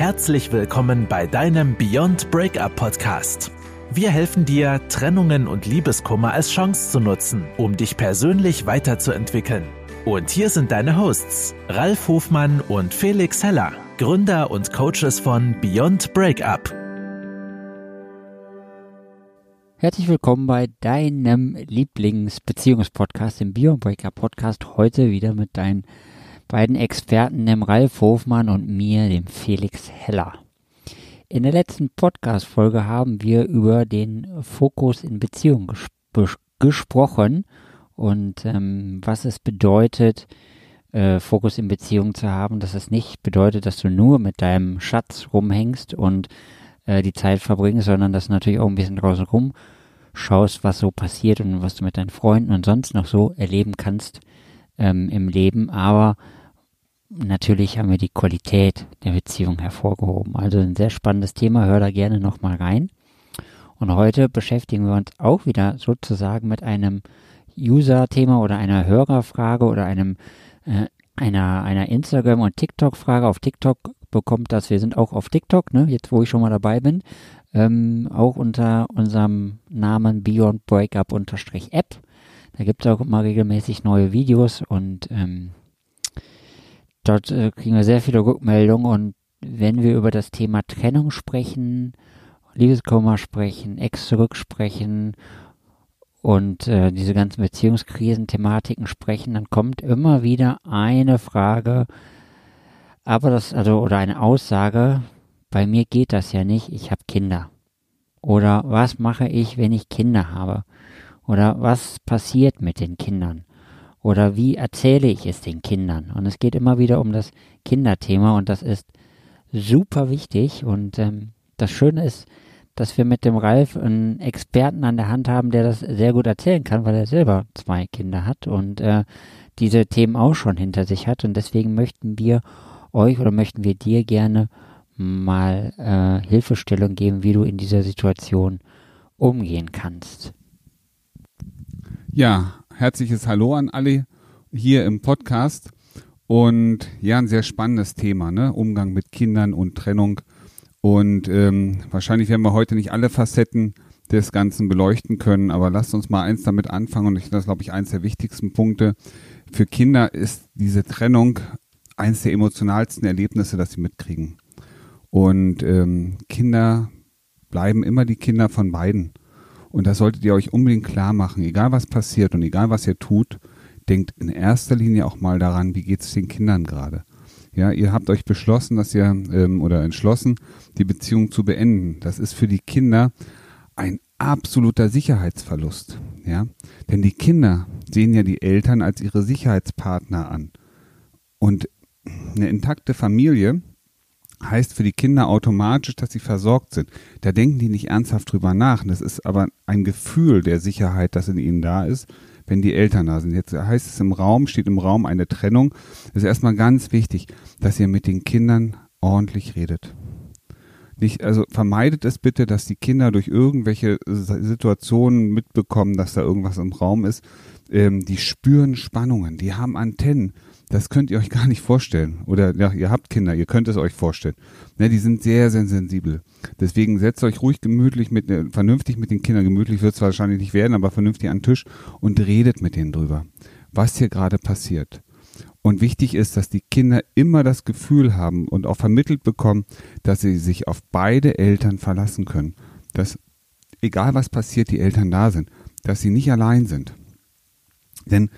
Herzlich willkommen bei deinem Beyond Breakup Podcast. Wir helfen dir, Trennungen und Liebeskummer als Chance zu nutzen, um dich persönlich weiterzuentwickeln. Und hier sind deine Hosts, Ralf Hofmann und Felix Heller, Gründer und Coaches von Beyond Breakup. Herzlich willkommen bei deinem Lieblingsbeziehungspodcast, dem Beyond Breakup Podcast. Heute wieder mit deinen beiden Experten, dem Ralf Hofmann und mir, dem Felix Heller. In der letzten Podcast-Folge haben wir über den Fokus in Beziehungen ges gesprochen und ähm, was es bedeutet, äh, Fokus in Beziehung zu haben, dass es nicht bedeutet, dass du nur mit deinem Schatz rumhängst und äh, die Zeit verbringst, sondern dass du natürlich auch ein bisschen draußen rumschaust, was so passiert und was du mit deinen Freunden und sonst noch so erleben kannst ähm, im Leben, aber natürlich haben wir die Qualität der Beziehung hervorgehoben. Also ein sehr spannendes Thema, hör da gerne nochmal rein. Und heute beschäftigen wir uns auch wieder sozusagen mit einem User-Thema oder einer Hörerfrage oder einem äh, einer, einer Instagram- und TikTok-Frage. Auf TikTok bekommt das, wir sind auch auf TikTok, ne, jetzt wo ich schon mal dabei bin, ähm, auch unter unserem Namen Beyond Breakup-App. Da gibt es auch immer regelmäßig neue Videos und ähm, Dort äh, kriegen wir sehr viele Rückmeldungen und wenn wir über das Thema Trennung sprechen, Liebeskummer sprechen, Ex zurück sprechen und äh, diese ganzen Beziehungskrisen-Thematiken sprechen, dann kommt immer wieder eine Frage, aber das, also, oder eine Aussage, bei mir geht das ja nicht, ich habe Kinder. Oder was mache ich, wenn ich Kinder habe? Oder was passiert mit den Kindern? Oder wie erzähle ich es den Kindern? Und es geht immer wieder um das Kinderthema und das ist super wichtig. Und ähm, das Schöne ist, dass wir mit dem Ralf einen Experten an der Hand haben, der das sehr gut erzählen kann, weil er selber zwei Kinder hat und äh, diese Themen auch schon hinter sich hat. Und deswegen möchten wir euch oder möchten wir dir gerne mal äh, Hilfestellung geben, wie du in dieser Situation umgehen kannst. Ja, herzliches Hallo an alle hier im Podcast. Und ja, ein sehr spannendes Thema, ne? Umgang mit Kindern und Trennung. Und ähm, wahrscheinlich werden wir heute nicht alle Facetten des Ganzen beleuchten können, aber lasst uns mal eins damit anfangen. Und ich, das ist, glaube ich, eins der wichtigsten Punkte. Für Kinder ist diese Trennung eins der emotionalsten Erlebnisse, das sie mitkriegen. Und ähm, Kinder bleiben immer die Kinder von beiden. Und das solltet ihr euch unbedingt klar machen, egal was passiert und egal was ihr tut, denkt in erster Linie auch mal daran, wie geht es den Kindern gerade. Ja, ihr habt euch beschlossen, dass ihr ähm, oder entschlossen, die Beziehung zu beenden. Das ist für die Kinder ein absoluter Sicherheitsverlust. Ja, denn die Kinder sehen ja die Eltern als ihre Sicherheitspartner an. Und eine intakte Familie heißt für die Kinder automatisch, dass sie versorgt sind. Da denken die nicht ernsthaft drüber nach. Das ist aber ein Gefühl der Sicherheit, das in ihnen da ist, wenn die Eltern da sind. Jetzt heißt es im Raum, steht im Raum eine Trennung. Es ist erstmal ganz wichtig, dass ihr mit den Kindern ordentlich redet. Nicht, also vermeidet es bitte, dass die Kinder durch irgendwelche Situationen mitbekommen, dass da irgendwas im Raum ist. Ähm, die spüren Spannungen, die haben Antennen das könnt ihr euch gar nicht vorstellen. Oder ja, ihr habt Kinder, ihr könnt es euch vorstellen. Ne, die sind sehr, sehr sensibel. Deswegen setzt euch ruhig gemütlich mit, äh, vernünftig mit den Kindern, gemütlich wird es wahrscheinlich nicht werden, aber vernünftig an den Tisch und redet mit denen drüber, was hier gerade passiert. Und wichtig ist, dass die Kinder immer das Gefühl haben und auch vermittelt bekommen, dass sie sich auf beide Eltern verlassen können. Dass egal was passiert, die Eltern da sind. Dass sie nicht allein sind. Denn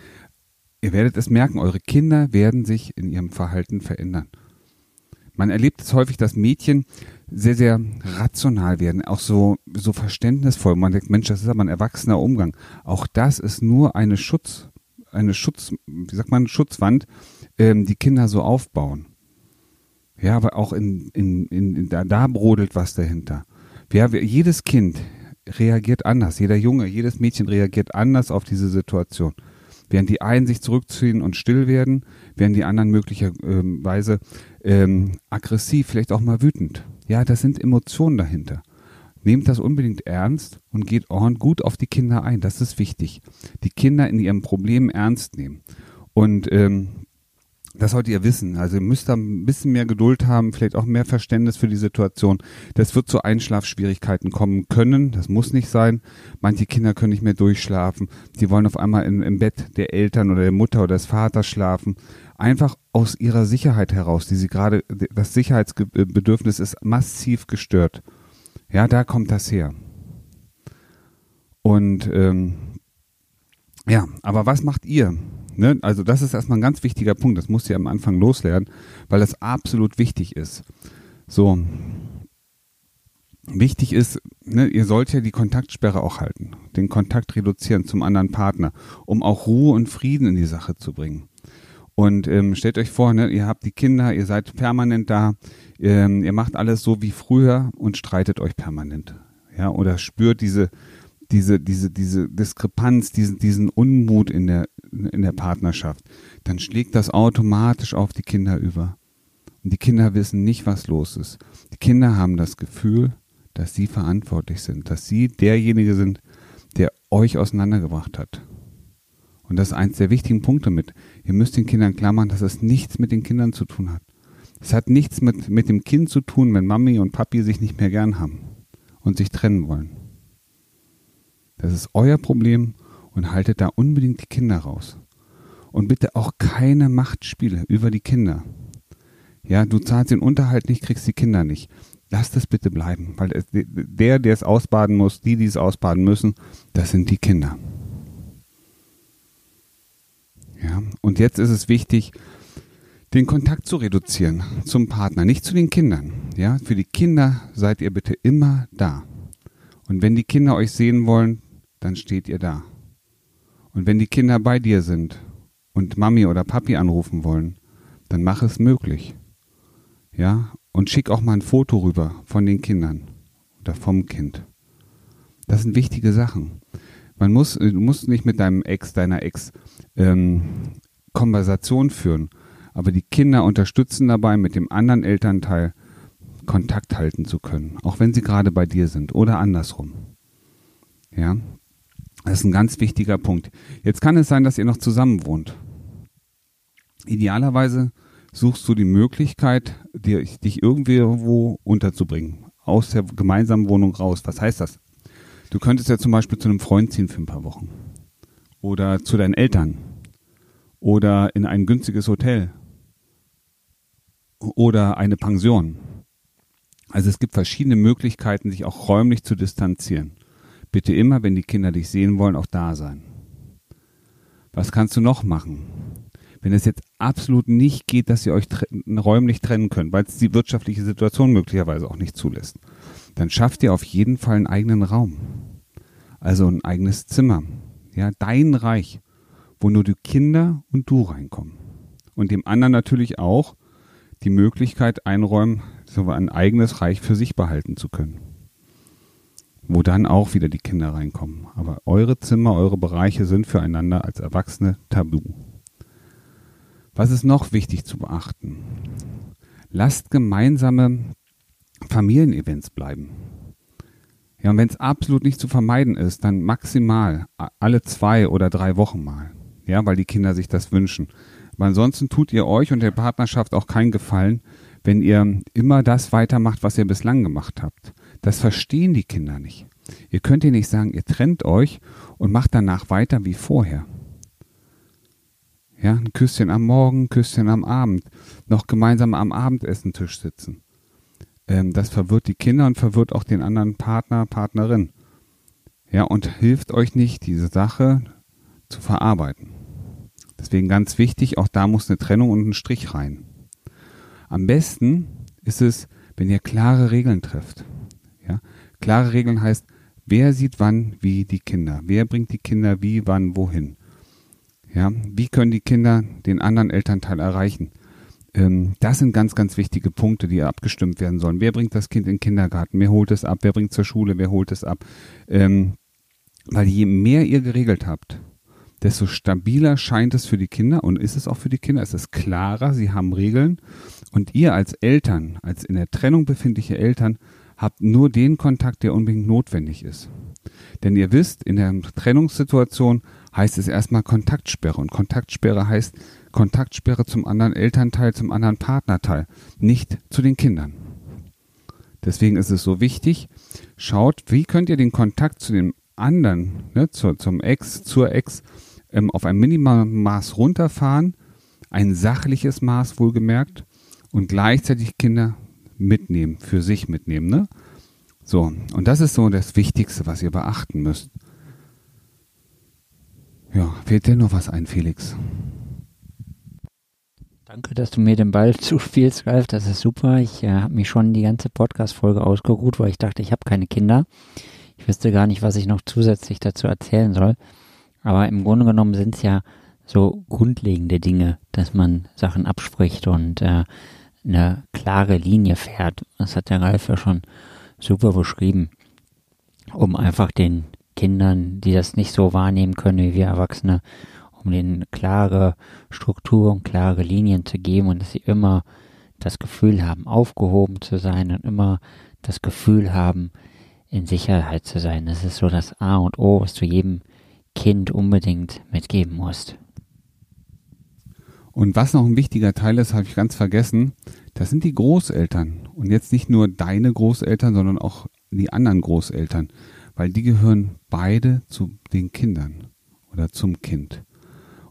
Ihr werdet es merken, eure Kinder werden sich in ihrem Verhalten verändern. Man erlebt es häufig, dass Mädchen sehr, sehr rational werden, auch so, so verständnisvoll. Man denkt, Mensch, das ist aber ein erwachsener Umgang. Auch das ist nur eine Schutz, eine Schutz, wie sagt man, Schutzwand, ähm, die Kinder so aufbauen. Ja, aber auch in, in, in, in da, da brodelt was dahinter. Ja, jedes Kind reagiert anders, jeder Junge, jedes Mädchen reagiert anders auf diese Situation. Während die einen sich zurückziehen und still werden, werden die anderen möglicherweise ähm, aggressiv, vielleicht auch mal wütend. Ja, das sind Emotionen dahinter. Nehmt das unbedingt ernst und geht gut auf die Kinder ein. Das ist wichtig. Die Kinder in ihrem Problem ernst nehmen. Und ähm, Das solltet ihr wissen. Also ihr müsst da ein bisschen mehr Geduld haben, vielleicht auch mehr Verständnis für die Situation. Das wird zu Einschlafschwierigkeiten kommen können. Das muss nicht sein. Manche Kinder können nicht mehr durchschlafen. Die wollen auf einmal in, im Bett der Eltern oder der Mutter oder des Vaters schlafen. Einfach aus ihrer Sicherheit heraus, die sie gerade, das Sicherheitsbedürfnis ist massiv gestört. Ja, da kommt das her. Und ähm, ja, aber was macht ihr? Ne? Also das ist erstmal ein ganz wichtiger Punkt. Das musst ihr am Anfang loslernen, weil das absolut wichtig ist. So. Wichtig ist, ne, ihr sollt ja die Kontaktsperre auch halten, den Kontakt reduzieren zum anderen Partner, um auch Ruhe und Frieden in die Sache zu bringen. Und ähm, stellt euch vor, ne, ihr habt die Kinder, ihr seid permanent da, ähm, ihr macht alles so wie früher und streitet euch permanent. Ja, oder spürt diese, diese, diese, diese Diskrepanz, diesen, diesen Unmut in der, in der Partnerschaft, dann schlägt das automatisch auf die Kinder über. Und die Kinder wissen nicht, was los ist. Die Kinder haben das Gefühl, dass sie verantwortlich sind, dass sie derjenige sind, der euch auseinandergebracht hat. Und das ist eins der wichtigen Punkte mit. Ihr müsst den Kindern klar machen, dass es nichts mit den Kindern zu tun hat. Es hat nichts mit, mit dem Kind zu tun, wenn Mami und Papi sich nicht mehr gern haben und sich trennen wollen. Das ist euer Problem und haltet da unbedingt die Kinder raus. Und bitte auch keine Machtspiele über die Kinder. Ja, du zahlst den Unterhalt nicht, kriegst die Kinder nicht. Lass das bitte bleiben, weil der, der es ausbaden muss, die, die es ausbaden müssen, das sind die Kinder. Ja, und jetzt ist es wichtig, den Kontakt zu reduzieren zum Partner, nicht zu den Kindern. Ja, für die Kinder seid ihr bitte immer da. Und wenn die Kinder euch sehen wollen, dann steht ihr da. Und wenn die Kinder bei dir sind und Mami oder Papi anrufen wollen, dann mach es möglich. Ja, und schick auch mal ein Foto rüber von den Kindern oder vom Kind. Das sind wichtige Sachen. Man muss, du musst nicht mit deinem Ex, deiner Ex ähm, Konversation führen, aber die Kinder unterstützen dabei, mit dem anderen Elternteil Kontakt halten zu können, auch wenn sie gerade bei dir sind oder andersrum. Ja, das ist ein ganz wichtiger Punkt. Jetzt kann es sein, dass ihr noch zusammen wohnt. Idealerweise suchst du die Möglichkeit, dich irgendwo unterzubringen. Aus der gemeinsamen Wohnung raus. Was heißt das? Du könntest ja zum Beispiel zu einem Freund ziehen für ein paar Wochen. Oder zu deinen Eltern. Oder in ein günstiges Hotel. Oder eine Pension. Also es gibt verschiedene Möglichkeiten, sich auch räumlich zu distanzieren. Bitte immer, wenn die Kinder dich sehen wollen, auch da sein. Was kannst du noch machen? Wenn es jetzt absolut nicht geht, dass ihr euch tre räumlich trennen könnt, weil es die wirtschaftliche Situation möglicherweise auch nicht zulässt, dann schafft ihr auf jeden Fall einen eigenen Raum. Also ein eigenes Zimmer. Ja, dein Reich, wo nur die Kinder und du reinkommen. Und dem anderen natürlich auch die Möglichkeit einräumen, so ein eigenes Reich für sich behalten zu können wo dann auch wieder die Kinder reinkommen. Aber eure Zimmer, eure Bereiche sind füreinander als Erwachsene tabu. Was ist noch wichtig zu beachten? Lasst gemeinsame Familienevents bleiben. Ja, und wenn es absolut nicht zu vermeiden ist, dann maximal alle zwei oder drei Wochen mal. Ja, weil die Kinder sich das wünschen. Aber ansonsten tut ihr euch und der Partnerschaft auch keinen Gefallen, wenn ihr immer das weitermacht, was ihr bislang gemacht habt. Das verstehen die Kinder nicht. Ihr könnt ihr nicht sagen, ihr trennt euch und macht danach weiter wie vorher. Ja, ein Küsschen am Morgen, ein Küsschen am Abend, noch gemeinsam am Abendessentisch sitzen. Ähm, das verwirrt die Kinder und verwirrt auch den anderen Partner, Partnerin. Ja, und hilft euch nicht, diese Sache zu verarbeiten. Deswegen ganz wichtig, auch da muss eine Trennung und ein Strich rein. Am besten ist es, wenn ihr klare Regeln trefft. Klare Regeln heißt, wer sieht wann wie die Kinder? Wer bringt die Kinder wie, wann, wohin? Ja? Wie können die Kinder den anderen Elternteil erreichen? Ähm, das sind ganz, ganz wichtige Punkte, die abgestimmt werden sollen. Wer bringt das Kind in den Kindergarten? Wer holt es ab? Wer bringt es zur Schule? Wer holt es ab? Ähm, weil je mehr ihr geregelt habt, desto stabiler scheint es für die Kinder und ist es auch für die Kinder. Es ist klarer, sie haben Regeln und ihr als Eltern, als in der Trennung befindliche Eltern, habt nur den Kontakt, der unbedingt notwendig ist. Denn ihr wisst, in der Trennungssituation heißt es erstmal Kontaktsperre. Und Kontaktsperre heißt Kontaktsperre zum anderen Elternteil, zum anderen Partnerteil, nicht zu den Kindern. Deswegen ist es so wichtig, schaut, wie könnt ihr den Kontakt zu dem anderen, ne, zu, zum Ex, zur Ex, ähm, auf ein Minimalmaß runterfahren, ein sachliches Maß wohlgemerkt und gleichzeitig Kinder mitnehmen, für sich mitnehmen. Ne? So, und das ist so das Wichtigste, was ihr beachten müsst. Ja, fehlt dir noch was ein, Felix? Danke, dass du mir den Ball zuspielst, Ralf. Das ist super. Ich äh, habe mich schon die ganze Podcast-Folge ausgeruht, weil ich dachte, ich habe keine Kinder. Ich wüsste gar nicht, was ich noch zusätzlich dazu erzählen soll. Aber im Grunde genommen sind es ja so grundlegende Dinge, dass man Sachen abspricht und äh, eine klare Linie fährt. Das hat der Ralf ja schon super beschrieben, um einfach den Kindern, die das nicht so wahrnehmen können wie wir Erwachsene, um denen klare Struktur und klare Linien zu geben und dass sie immer das Gefühl haben, aufgehoben zu sein und immer das Gefühl haben, in Sicherheit zu sein. Das ist so das A und O, was du jedem Kind unbedingt mitgeben musst. Und was noch ein wichtiger Teil ist, habe ich ganz vergessen, das sind die Großeltern. Und jetzt nicht nur deine Großeltern, sondern auch die anderen Großeltern, weil die gehören beide zu den Kindern oder zum Kind.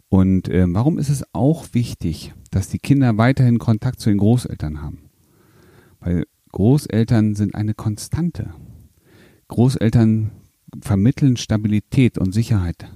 Und äh, warum ist es auch wichtig, dass die Kinder weiterhin Kontakt zu den Großeltern haben? Weil Großeltern sind eine Konstante. Großeltern vermitteln Stabilität und Sicherheit.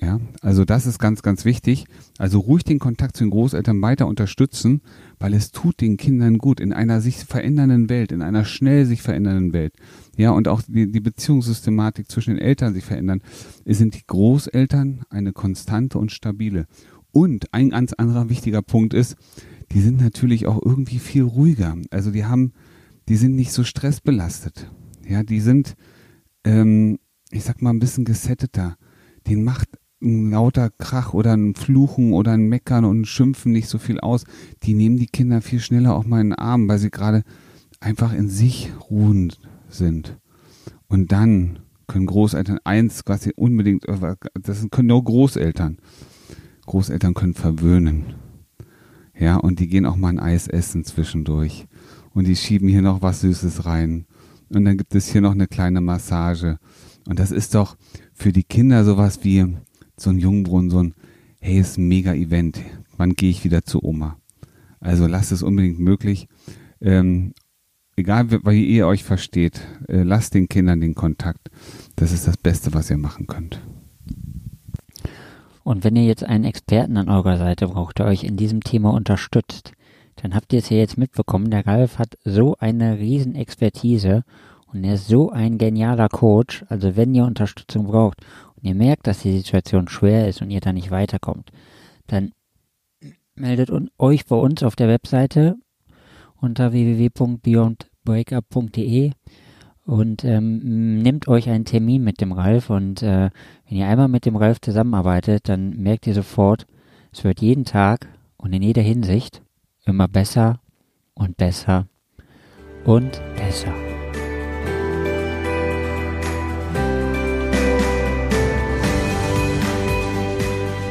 Ja, also das ist ganz, ganz wichtig. Also ruhig den Kontakt zu den Großeltern weiter unterstützen, weil es tut den Kindern gut in einer sich verändernden Welt, in einer schnell sich verändernden Welt. Ja, und auch die, die Beziehungssystematik zwischen den Eltern sich verändern, sind die Großeltern eine konstante und stabile. Und ein ganz anderer wichtiger Punkt ist, die sind natürlich auch irgendwie viel ruhiger. Also die haben, die sind nicht so stressbelastet. Ja, die sind, ähm, ich sag mal, ein bisschen gesetteter. Den macht ein lauter Krach oder ein Fluchen oder ein Meckern und ein Schimpfen nicht so viel aus. Die nehmen die Kinder viel schneller auf meinen Arm, weil sie gerade einfach in sich ruhend sind. Und dann können Großeltern eins, sie unbedingt, das können nur Großeltern. Großeltern können verwöhnen. Ja, und die gehen auch mal ein Eis essen zwischendurch. Und die schieben hier noch was Süßes rein. Und dann gibt es hier noch eine kleine Massage. Und das ist doch für die Kinder sowas wie so ein Jungbrunnen, so ein, hey, ist ein mega Event. Wann gehe ich wieder zu Oma? Also lasst es unbedingt möglich. Ähm, egal wie ihr euch versteht, äh, lasst den Kindern den Kontakt. Das ist das Beste, was ihr machen könnt. Und wenn ihr jetzt einen Experten an eurer Seite braucht, der euch in diesem Thema unterstützt, dann habt ihr es ja jetzt mitbekommen, der Ralf hat so eine riesen Expertise und er ist so ein genialer Coach. Also wenn ihr Unterstützung braucht und ihr merkt, dass die Situation schwer ist und ihr da nicht weiterkommt, dann meldet euch bei uns auf der Webseite unter www.beyondbreakup.de und ähm, nehmt euch einen Termin mit dem Ralf und äh, wenn ihr einmal mit dem Ralf zusammenarbeitet, dann merkt ihr sofort, es wird jeden Tag und in jeder Hinsicht immer besser und besser und besser.